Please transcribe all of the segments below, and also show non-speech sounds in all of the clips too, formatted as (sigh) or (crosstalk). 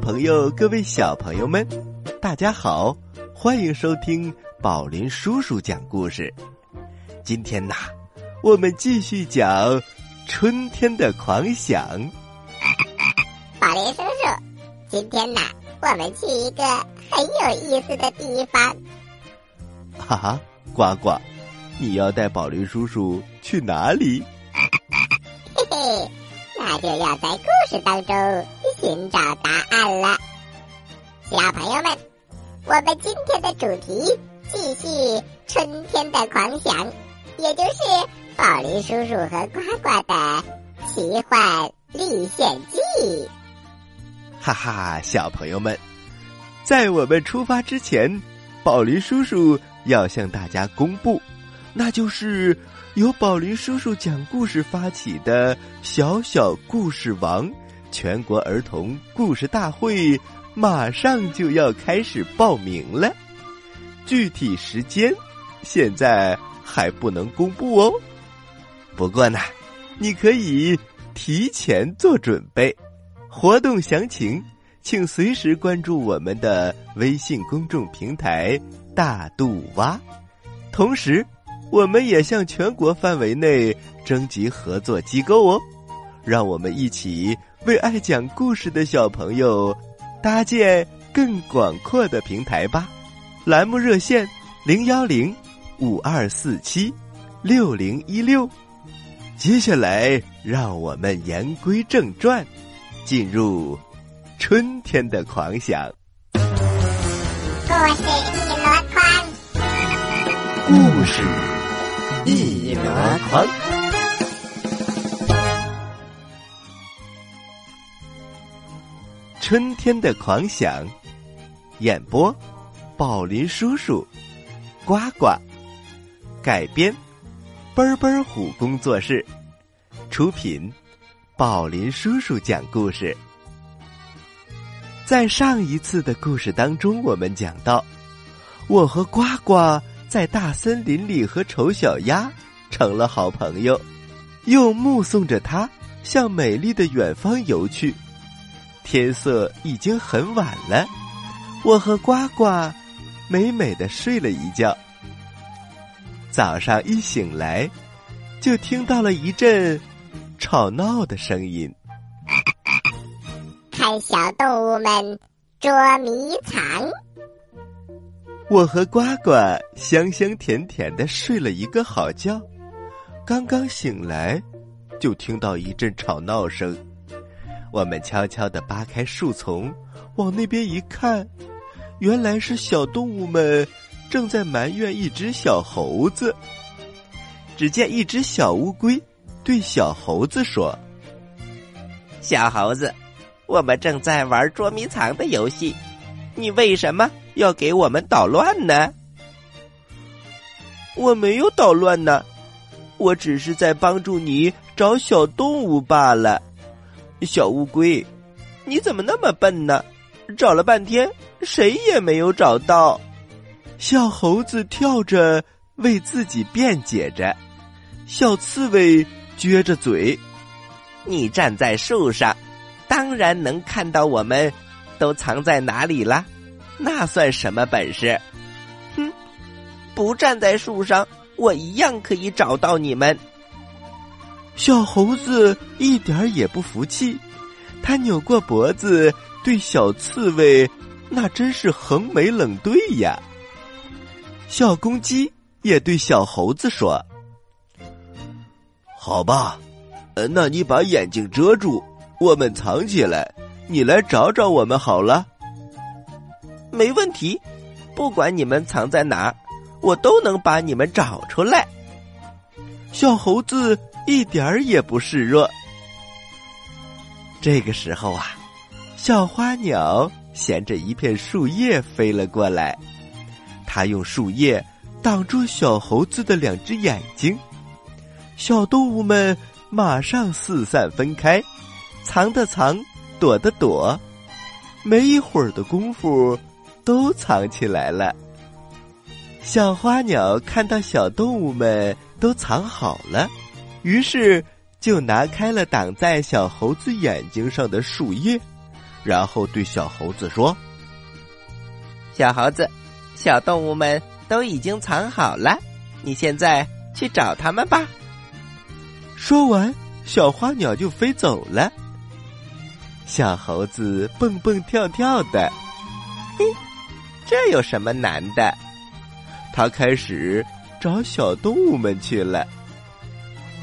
朋友，各位小朋友们，大家好，欢迎收听宝林叔叔讲故事。今天呐，我们继续讲春天的狂想。(laughs) 宝林叔叔，今天呐，我们去一个很有意思的地方。哈哈，呱呱，你要带宝林叔叔去哪里？(laughs) 嘿嘿，那就要在故事当中寻找答案了。小朋友们，我们今天的主题继续春天的狂想，也就是宝林叔叔和呱呱的奇幻历险记。哈哈，小朋友们，在我们出发之前，宝林叔叔要向大家公布，那就是由宝林叔叔讲故事发起的“小小故事王”全国儿童故事大会，马上就要开始报名了。具体时间现在还不能公布哦。不过呢，你可以提前做准备。活动详情，请随时关注我们的微信公众平台“大肚蛙”。同时，我们也向全国范围内征集合作机构哦，让我们一起为爱讲故事的小朋友搭建更广阔的平台吧。栏目热线：零幺零五二四七六零一六。接下来，让我们言归正传。进入春天的狂想。故事一箩筐，故事一箩筐。春天的狂想，演播：宝林叔叔，呱呱，改编：奔奔虎工作室，出品。宝林叔叔讲故事。在上一次的故事当中，我们讲到，我和呱呱在大森林里和丑小鸭成了好朋友，又目送着它向美丽的远方游去。天色已经很晚了，我和呱呱美美的睡了一觉。早上一醒来，就听到了一阵。吵闹的声音，看小动物们捉迷藏。我和呱呱香香甜甜的睡了一个好觉，刚刚醒来，就听到一阵吵闹声。我们悄悄地扒开树丛，往那边一看，原来是小动物们正在埋怨一只小猴子。只见一只小乌龟。对小猴子说：“小猴子，我们正在玩捉迷藏的游戏，你为什么要给我们捣乱呢？”“我没有捣乱呢，我只是在帮助你找小动物罢了。”“小乌龟，你怎么那么笨呢？找了半天，谁也没有找到。”小猴子跳着为自己辩解着，小刺猬。撅着嘴，你站在树上，当然能看到我们都藏在哪里了。那算什么本事？哼，不站在树上，我一样可以找到你们。小猴子一点也不服气，他扭过脖子对小刺猬，那真是横眉冷对呀。小公鸡也对小猴子说。好吧，那你把眼睛遮住，我们藏起来，你来找找我们好了。没问题，不管你们藏在哪，我都能把你们找出来。小猴子一点儿也不示弱。这个时候啊，小花鸟衔着一片树叶飞了过来，它用树叶挡住小猴子的两只眼睛。小动物们马上四散分开，藏的藏，躲的躲，没一会儿的功夫，都藏起来了。小花鸟看到小动物们都藏好了，于是就拿开了挡在小猴子眼睛上的树叶，然后对小猴子说：“小猴子，小动物们都已经藏好了，你现在去找他们吧。”说完，小花鸟就飞走了。小猴子蹦蹦跳跳的，嘿，这有什么难的？他开始找小动物们去了。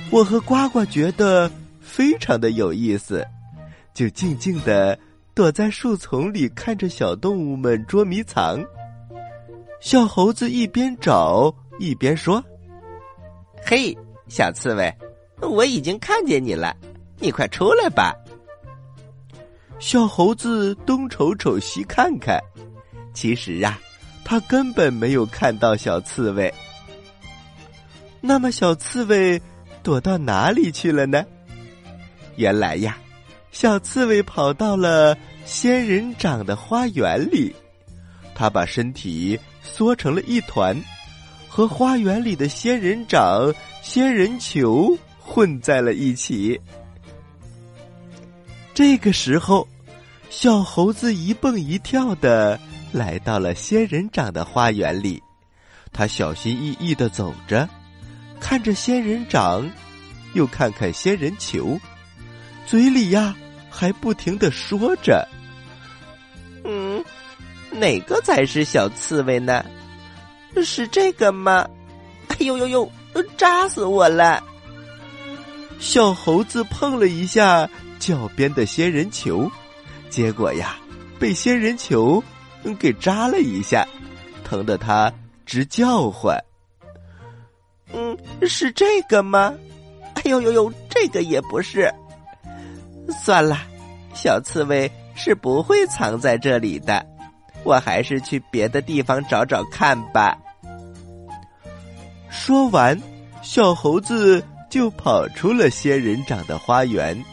我和呱呱觉得非常的有意思，就静静的躲在树丛里看着小动物们捉迷藏。小猴子一边找一边说：“嘿，小刺猬，我已经看见你了，你快出来吧。”小猴子东瞅瞅西看看，其实啊，他根本没有看到小刺猬。那么，小刺猬躲到哪里去了呢？原来呀，小刺猬跑到了仙人掌的花园里，它把身体缩成了一团，和花园里的仙人掌、仙人球混在了一起。这个时候，小猴子一蹦一跳的来到了仙人掌的花园里。它小心翼翼的走着，看着仙人掌，又看看仙人球，嘴里呀还不停的说着：“嗯，哪个才是小刺猬呢？是这个吗？哎呦呦呦，扎死我了！”小猴子碰了一下。脚边的仙人球，结果呀，被仙人球给扎了一下，疼得他直叫唤。嗯，是这个吗？哎呦呦呦，这个也不是。算了，小刺猬是不会藏在这里的，我还是去别的地方找找看吧。说完，小猴子就跑出了仙人掌的花园。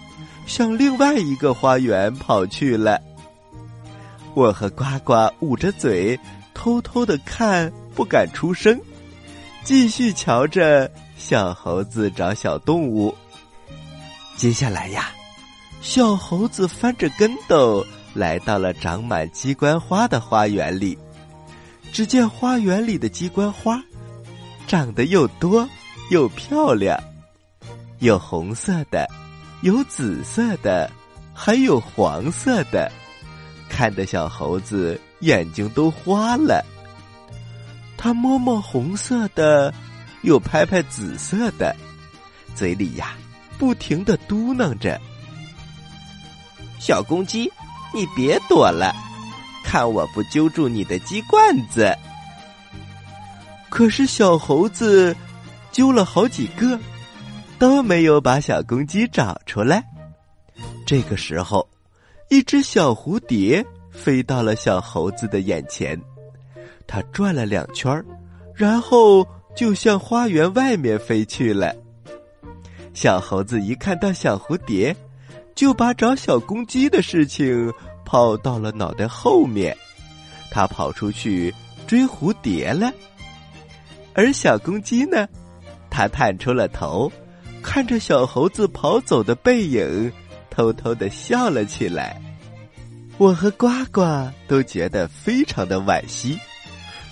向另外一个花园跑去了。我和呱呱捂着嘴，偷偷的看，不敢出声，继续瞧着小猴子找小动物。接下来呀，小猴子翻着跟斗来到了长满鸡冠花的花园里。只见花园里的鸡冠花长得又多又漂亮，有红色的。有紫色的，还有黄色的，看得小猴子眼睛都花了。他摸摸红色的，又拍拍紫色的，嘴里呀不停的嘟囔着：“小公鸡，你别躲了，看我不揪住你的鸡冠子！”可是小猴子揪了好几个。都没有把小公鸡找出来。这个时候，一只小蝴蝶飞到了小猴子的眼前，它转了两圈然后就向花园外面飞去了。小猴子一看到小蝴蝶，就把找小公鸡的事情抛到了脑袋后面，它跑出去追蝴蝶了。而小公鸡呢，它探出了头。看着小猴子跑走的背影，偷偷的笑了起来。我和呱呱都觉得非常的惋惜，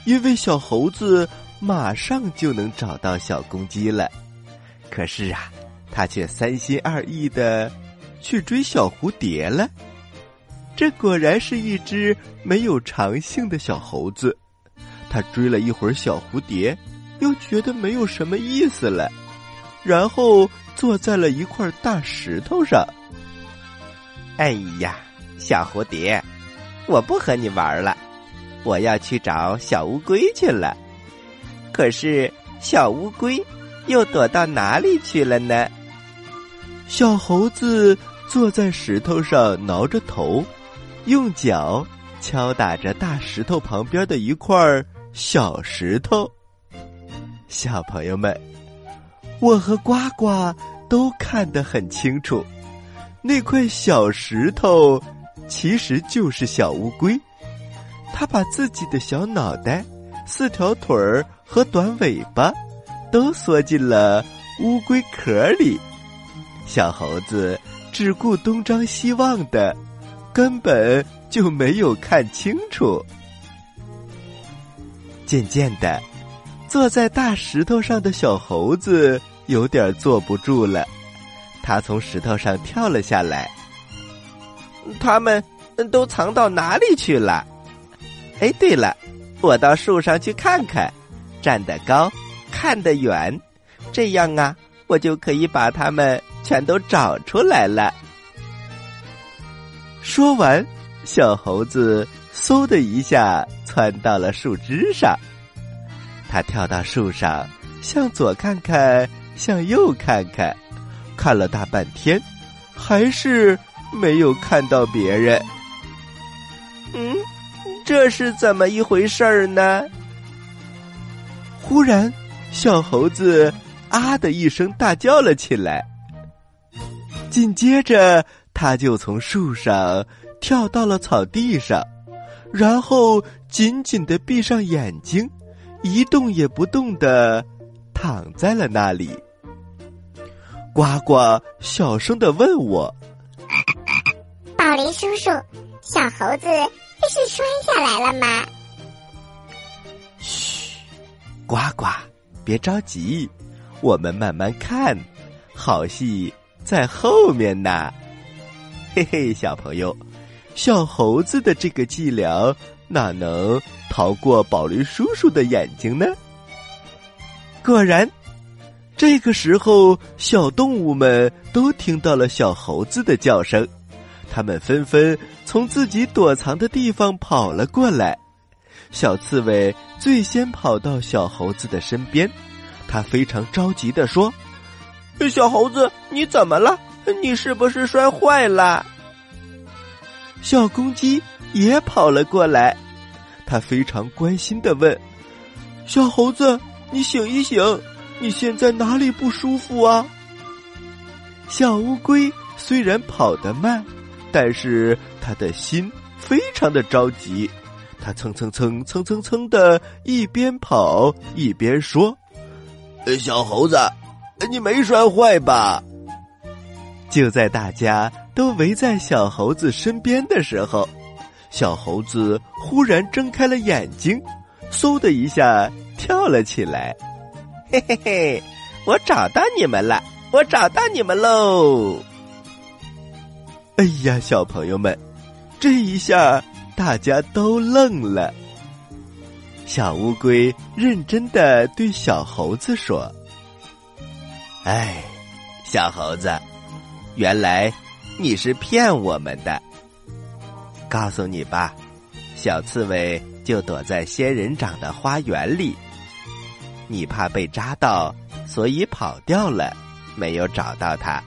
因为小猴子马上就能找到小公鸡了。可是啊，他却三心二意的去追小蝴蝶了。这果然是一只没有长性的小猴子。他追了一会儿小蝴蝶，又觉得没有什么意思了。然后坐在了一块大石头上。哎呀，小蝴蝶，我不和你玩了，我要去找小乌龟去了。可是小乌龟又躲到哪里去了呢？小猴子坐在石头上挠着头，用脚敲打着大石头旁边的一块小石头。小朋友们。我和呱呱都看得很清楚，那块小石头其实就是小乌龟，他把自己的小脑袋、四条腿儿和短尾巴都缩进了乌龟壳里。小猴子只顾东张西望的根本就没有看清楚。渐渐的，坐在大石头上的小猴子有点坐不住了，他从石头上跳了下来。他们都藏到哪里去了？哎，对了，我到树上去看看，站得高，看得远，这样啊，我就可以把它们全都找出来了。说完，小猴子嗖的一下窜到了树枝上。它跳到树上，向左看看，向右看看，看了大半天，还是没有看到别人。这是怎么一回事儿呢？忽然，小猴子啊的一声大叫了起来，紧接着。他就从树上跳到了草地上，然后紧紧的闭上眼睛，一动也不动的躺在了那里。呱呱小声的问我：“ (laughs) 宝林叔叔，小猴子这是摔下来了吗？”嘘，呱呱，别着急，我们慢慢看，好戏在后面呢。嘿嘿，小朋友，小猴子的这个伎俩哪能逃过宝林叔叔的眼睛呢？果然，这个时候，小动物们都听到了小猴子的叫声，他们纷纷从自己躲藏的地方跑了过来。小刺猬最先跑到小猴子的身边，他非常着急的说：“小猴子，你怎么了？”你是不是摔坏了？小公鸡也跑了过来，它非常关心的问：“小猴子，你醒一醒，你现在哪里不舒服啊？”小乌龟虽然跑得慢，但是他的心非常的着急，他蹭蹭蹭蹭蹭蹭的一边跑一边说：“小猴子，你没摔坏吧？”就在大家都围在小猴子身边的时候，小猴子忽然睁开了眼睛，嗖的一下跳了起来。嘿嘿嘿，我找到你们了！我找到你们喽！哎呀，小朋友们，这一下大家都愣了。小乌龟认真的对小猴子说：“哎，小猴子。”原来你是骗我们的。告诉你吧，小刺猬就躲在仙人掌的花园里。你怕被扎到，所以跑掉了，没有找到它。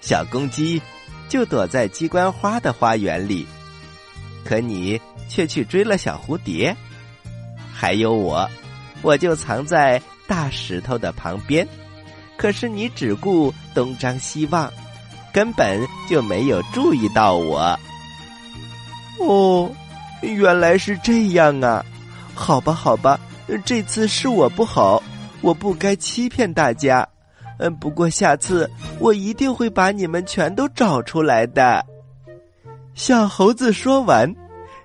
小公鸡就躲在鸡冠花的花园里，可你却去追了小蝴蝶。还有我，我就藏在大石头的旁边。可是你只顾东张西望，根本就没有注意到我。哦，原来是这样啊！好吧，好吧，这次是我不好，我不该欺骗大家。嗯，不过下次我一定会把你们全都找出来的。小猴子说完，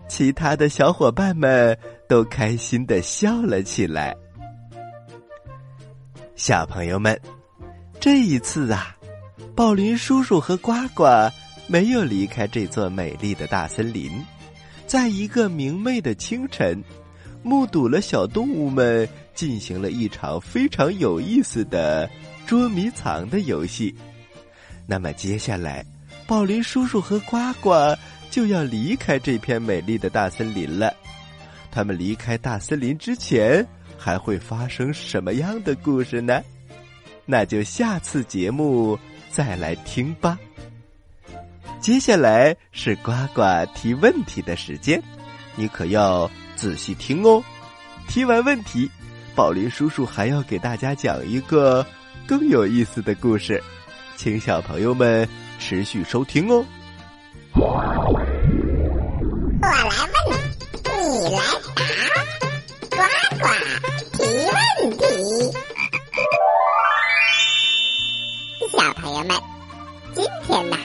其他的小伙伴们都开心的笑了起来。小朋友们。这一次啊，宝林叔叔和呱呱没有离开这座美丽的大森林，在一个明媚的清晨，目睹了小动物们进行了一场非常有意思的捉迷藏的游戏。那么接下来，宝林叔叔和呱呱就要离开这片美丽的大森林了。他们离开大森林之前，还会发生什么样的故事呢？那就下次节目再来听吧。接下来是呱呱提问题的时间，你可要仔细听哦。提完问题，宝林叔叔还要给大家讲一个更有意思的故事，请小朋友们持续收听哦。我来问，你你来答，呱呱提问题。小朋友们，今天呢，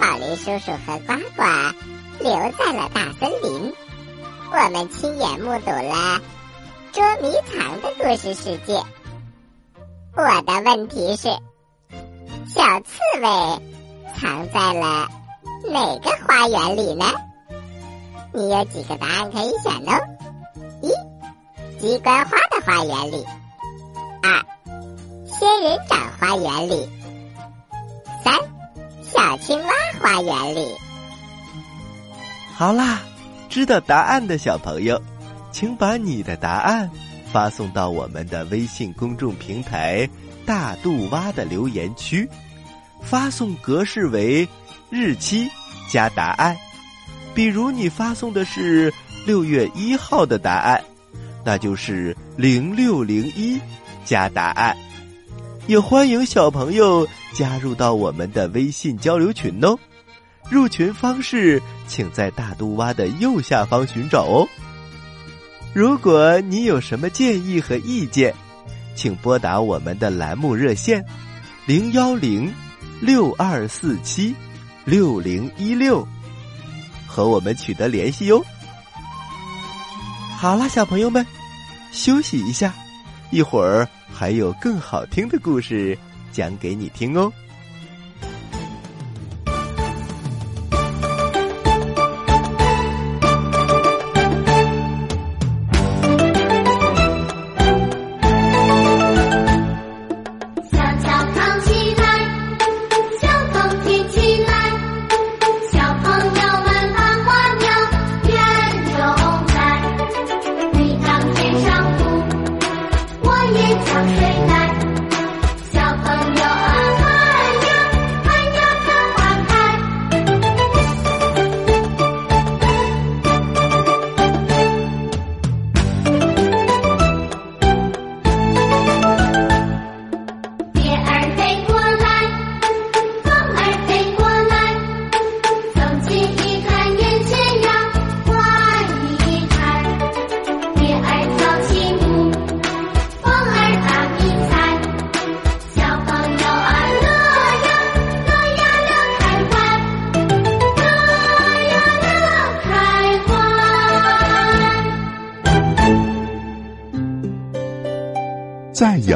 宝林叔叔和呱呱留在了大森林，我们亲眼目睹了捉迷藏的故事世界。我的问题是：小刺猬藏在了哪个花园里呢？你有几个答案可以选哦？一、鸡冠花的花园里；二、仙人掌花园里；三、小青蛙花园里。好啦，知道答案的小朋友，请把你的答案发送到我们的微信公众平台“大肚蛙”的留言区，发送格式为日期加答案。比如你发送的是六月一号的答案，那就是零六零一加答案。也欢迎小朋友加入到我们的微信交流群哦。入群方式，请在大肚蛙的右下方寻找哦。如果你有什么建议和意见，请拨打我们的栏目热线零幺零六二四七六零一六。和我们取得联系哟。好了，小朋友们，休息一下，一会儿还有更好听的故事讲给你听哦。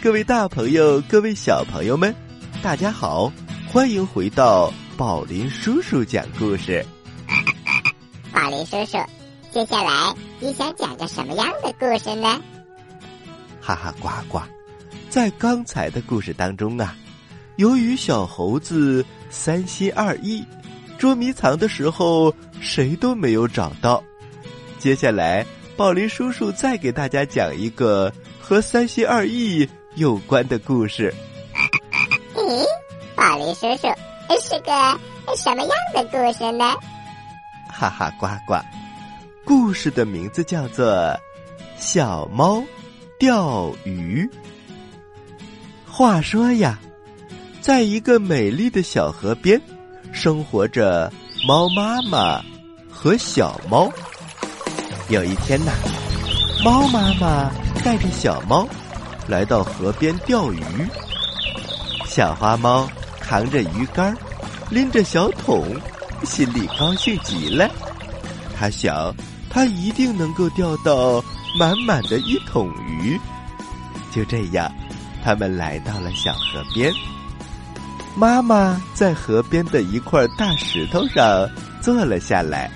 各位大朋友，各位小朋友们，大家好，欢迎回到宝林叔叔讲故事。(laughs) 宝林叔叔，接下来你想讲个什么样的故事呢？哈哈呱呱，在刚才的故事当中啊，由于小猴子三心二意，捉迷藏的时候谁都没有找到。接下来，宝林叔叔再给大家讲一个和三心二意。有关的故事。咦，宝林叔叔是个什么样的故事呢？哈哈呱呱，故事的名字叫做《小猫钓鱼》。话说呀，在一个美丽的小河边，生活着猫妈妈和小猫。有一天呐，猫妈妈带着小猫。来到河边钓鱼，小花猫扛着鱼竿，拎着小桶，心里高兴极了。他想，他一定能够钓到满满的一桶鱼。就这样，他们来到了小河边。妈妈在河边的一块大石头上坐了下来，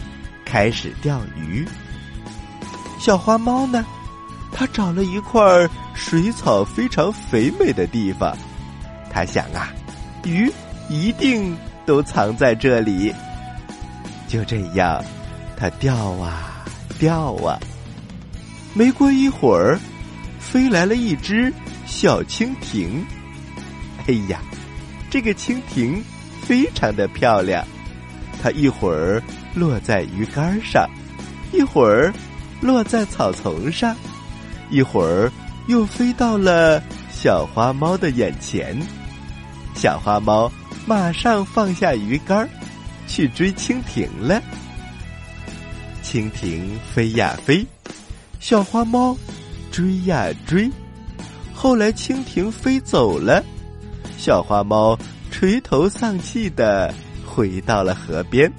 开始钓鱼。小花猫呢，他找了一块水草非常肥美的地方，他想啊，鱼一定都藏在这里。就这样，它钓啊钓啊，没过一会儿，飞来了一只小蜻蜓。哎呀，这个蜻蜓非常的漂亮，它一会儿落在鱼竿上，一会儿。落在草丛上，一会儿又飞到了小花猫的眼前。小花猫马上放下鱼竿，去追蜻蜓了。蜻蜓飞呀飞，小花猫追呀追。后来蜻蜓飞走了，小花猫垂头丧气的回到了河边。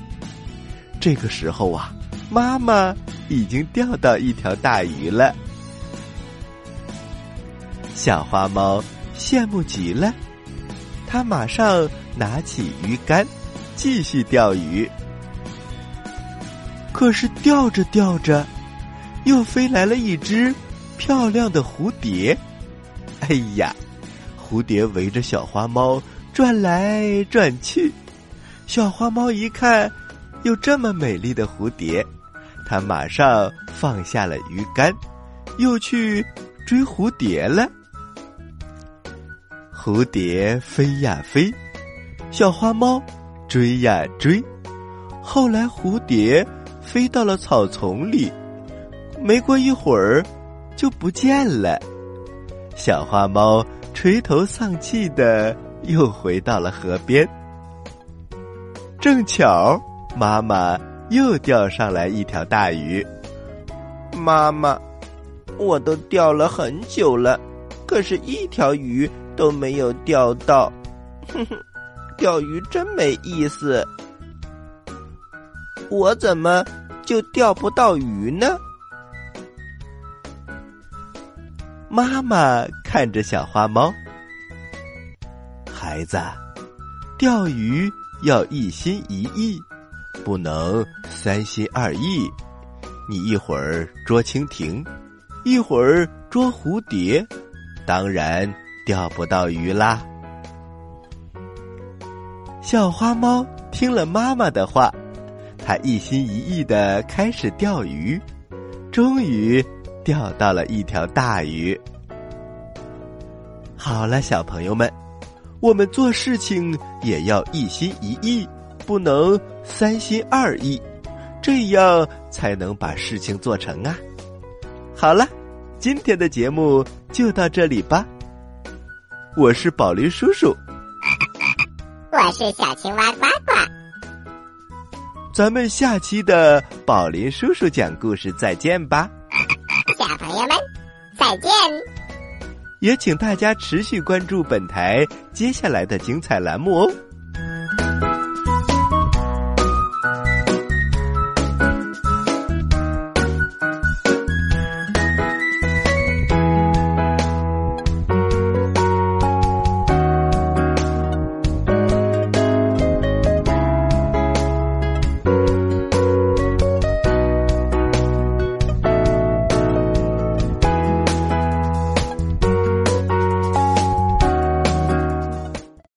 这个时候啊，妈妈。已经钓到一条大鱼了，小花猫羡慕极了，它马上拿起鱼竿，继续钓鱼。可是钓着钓着，又飞来了一只漂亮的蝴蝶。哎呀，蝴蝶围着小花猫转来转去，小花猫一看，有这么美丽的蝴蝶。他马上放下了鱼竿，又去追蝴蝶了。蝴蝶飞呀飞，小花猫追呀追。后来蝴蝶飞到了草丛里，没过一会儿就不见了。小花猫垂头丧气的又回到了河边。正巧妈妈。又钓上来一条大鱼，妈妈，我都钓了很久了，可是一条鱼都没有钓到。哼哼，钓鱼真没意思。我怎么就钓不到鱼呢？妈妈看着小花猫，孩子，钓鱼要一心一意。不能三心二意，你一会儿捉蜻蜓，一会儿捉蝴蝶，当然钓不到鱼啦。小花猫听了妈妈的话，它一心一意的开始钓鱼，终于钓到了一条大鱼。好了，小朋友们，我们做事情也要一心一意。不能三心二意，这样才能把事情做成啊！好了，今天的节目就到这里吧。我是宝林叔叔，我是小青蛙呱呱，咱们下期的宝林叔叔讲故事再见吧，小朋友们再见！也请大家持续关注本台接下来的精彩栏目哦。